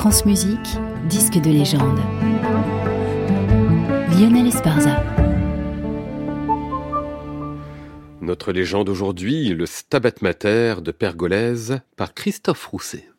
France Musique, disque de légende. Lionel Esparza. Notre légende aujourd'hui, le Stabat Mater de Pergolèse par Christophe Rousset.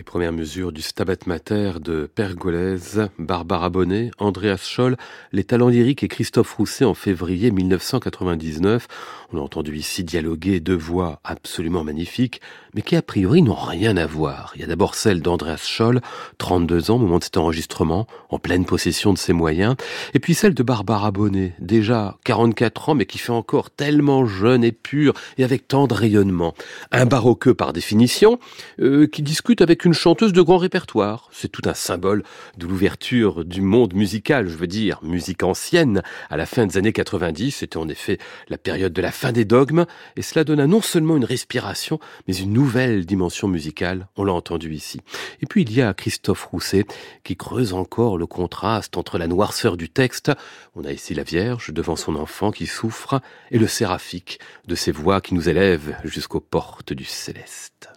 Les premières mesures du Stabat Mater de Pergolèse, Barbara Bonnet, Andreas Scholl, les talents lyriques et Christophe Rousset en février 1999. On a entendu ici dialoguer deux voix absolument magnifiques, mais qui a priori n'ont rien à voir. Il y a d'abord celle d'Andreas Scholl, 32 ans au moment de cet enregistrement, en pleine possession de ses moyens, et puis celle de Barbara Bonnet, déjà 44 ans, mais qui fait encore tellement jeune et pur, et avec tant de rayonnement. Un baroqueux par définition, euh, qui discute avec une une chanteuse de grand répertoire. C'est tout un symbole de l'ouverture du monde musical, je veux dire, musique ancienne. À la fin des années 90, c'était en effet la période de la fin des dogmes, et cela donna non seulement une respiration, mais une nouvelle dimension musicale. On l'a entendu ici. Et puis il y a Christophe Rousset qui creuse encore le contraste entre la noirceur du texte, on a ici la Vierge devant son enfant qui souffre, et le séraphique de ses voix qui nous élèvent jusqu'aux portes du céleste.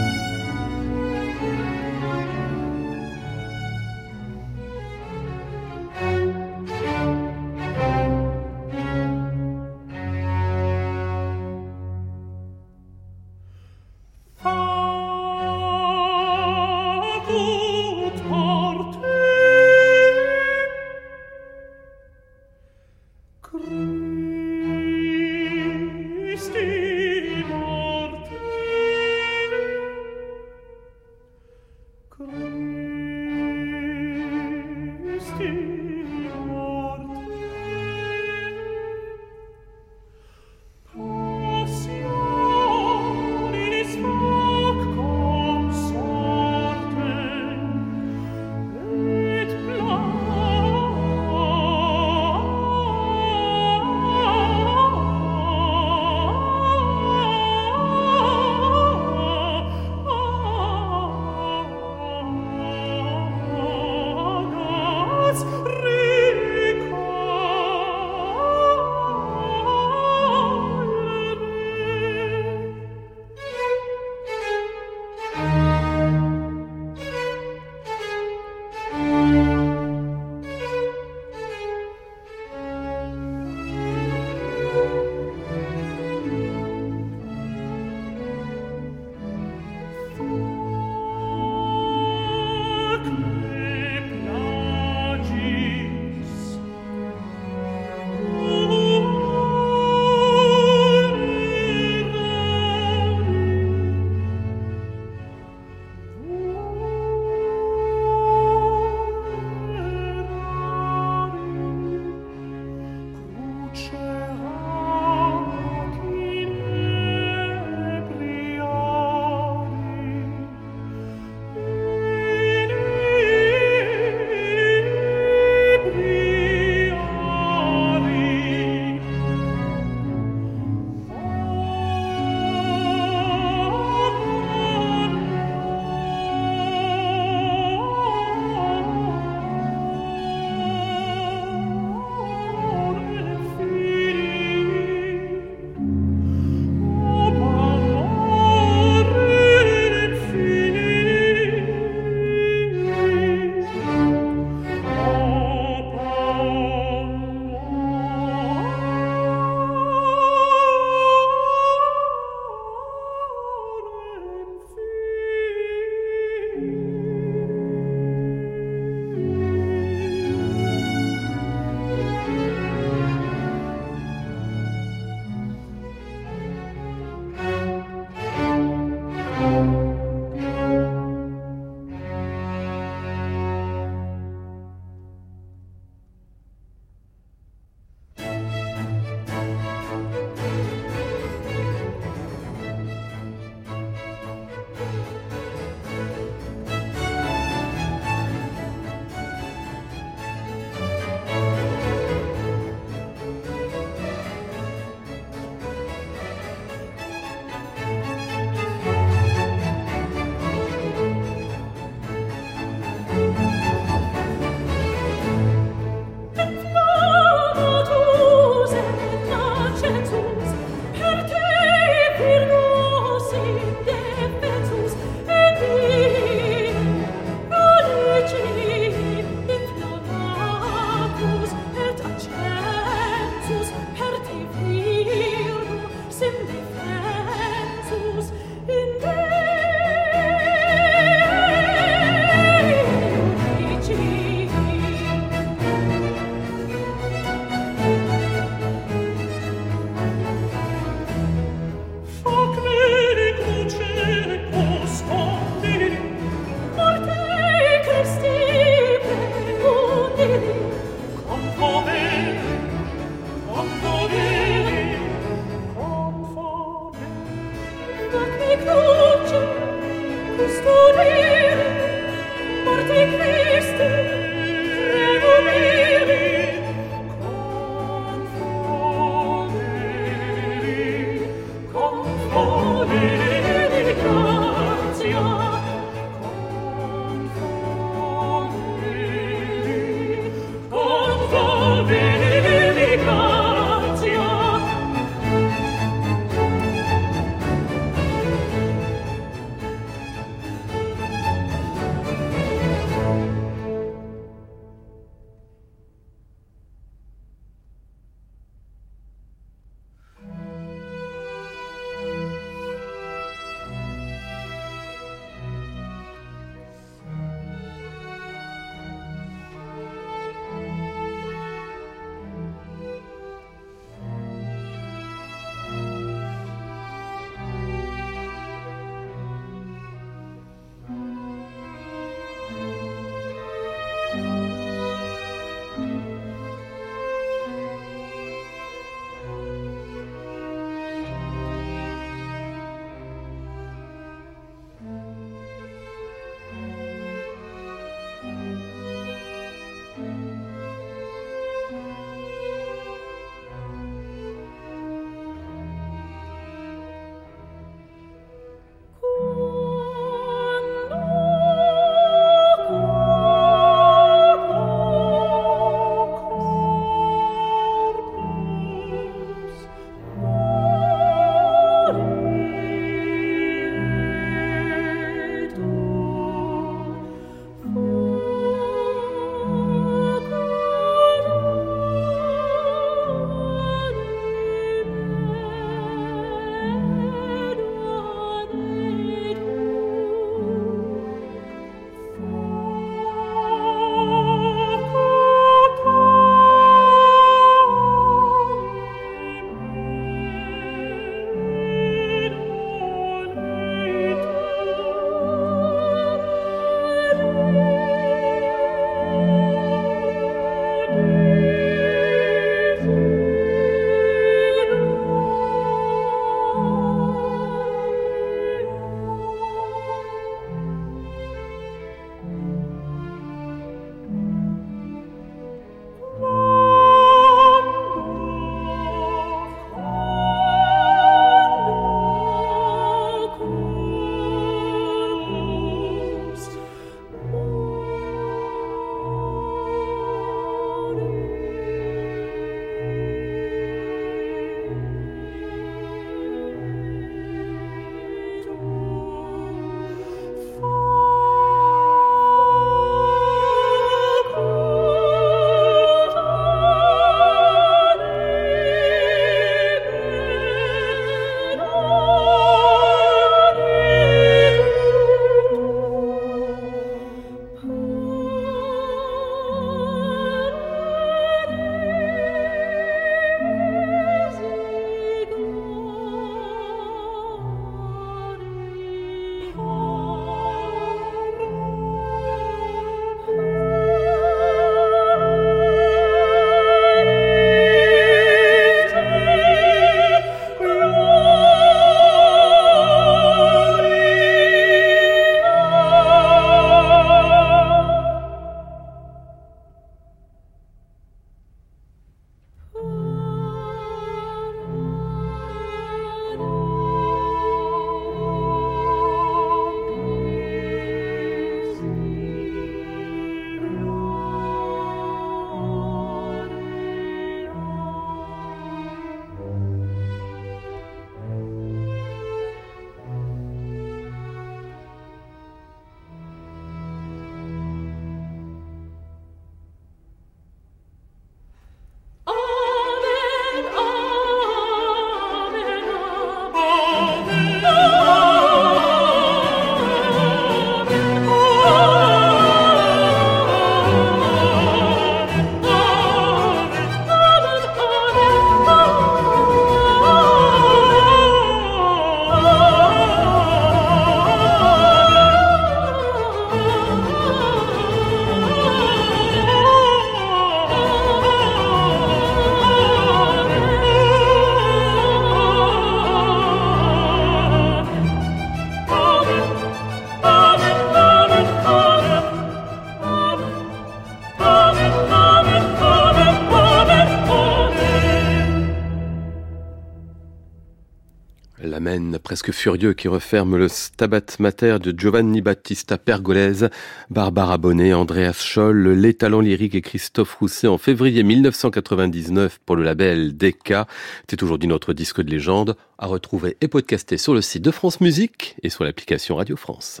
Presque furieux, qui referme le Stabat Mater de Giovanni Battista Pergolese, Barbara Bonnet, Andreas Scholl, les talents lyriques et Christophe Rousset en février 1999 pour le label Decca. C'est aujourd'hui notre disque de légende à retrouver et podcaster sur le site de France Musique et sur l'application Radio France.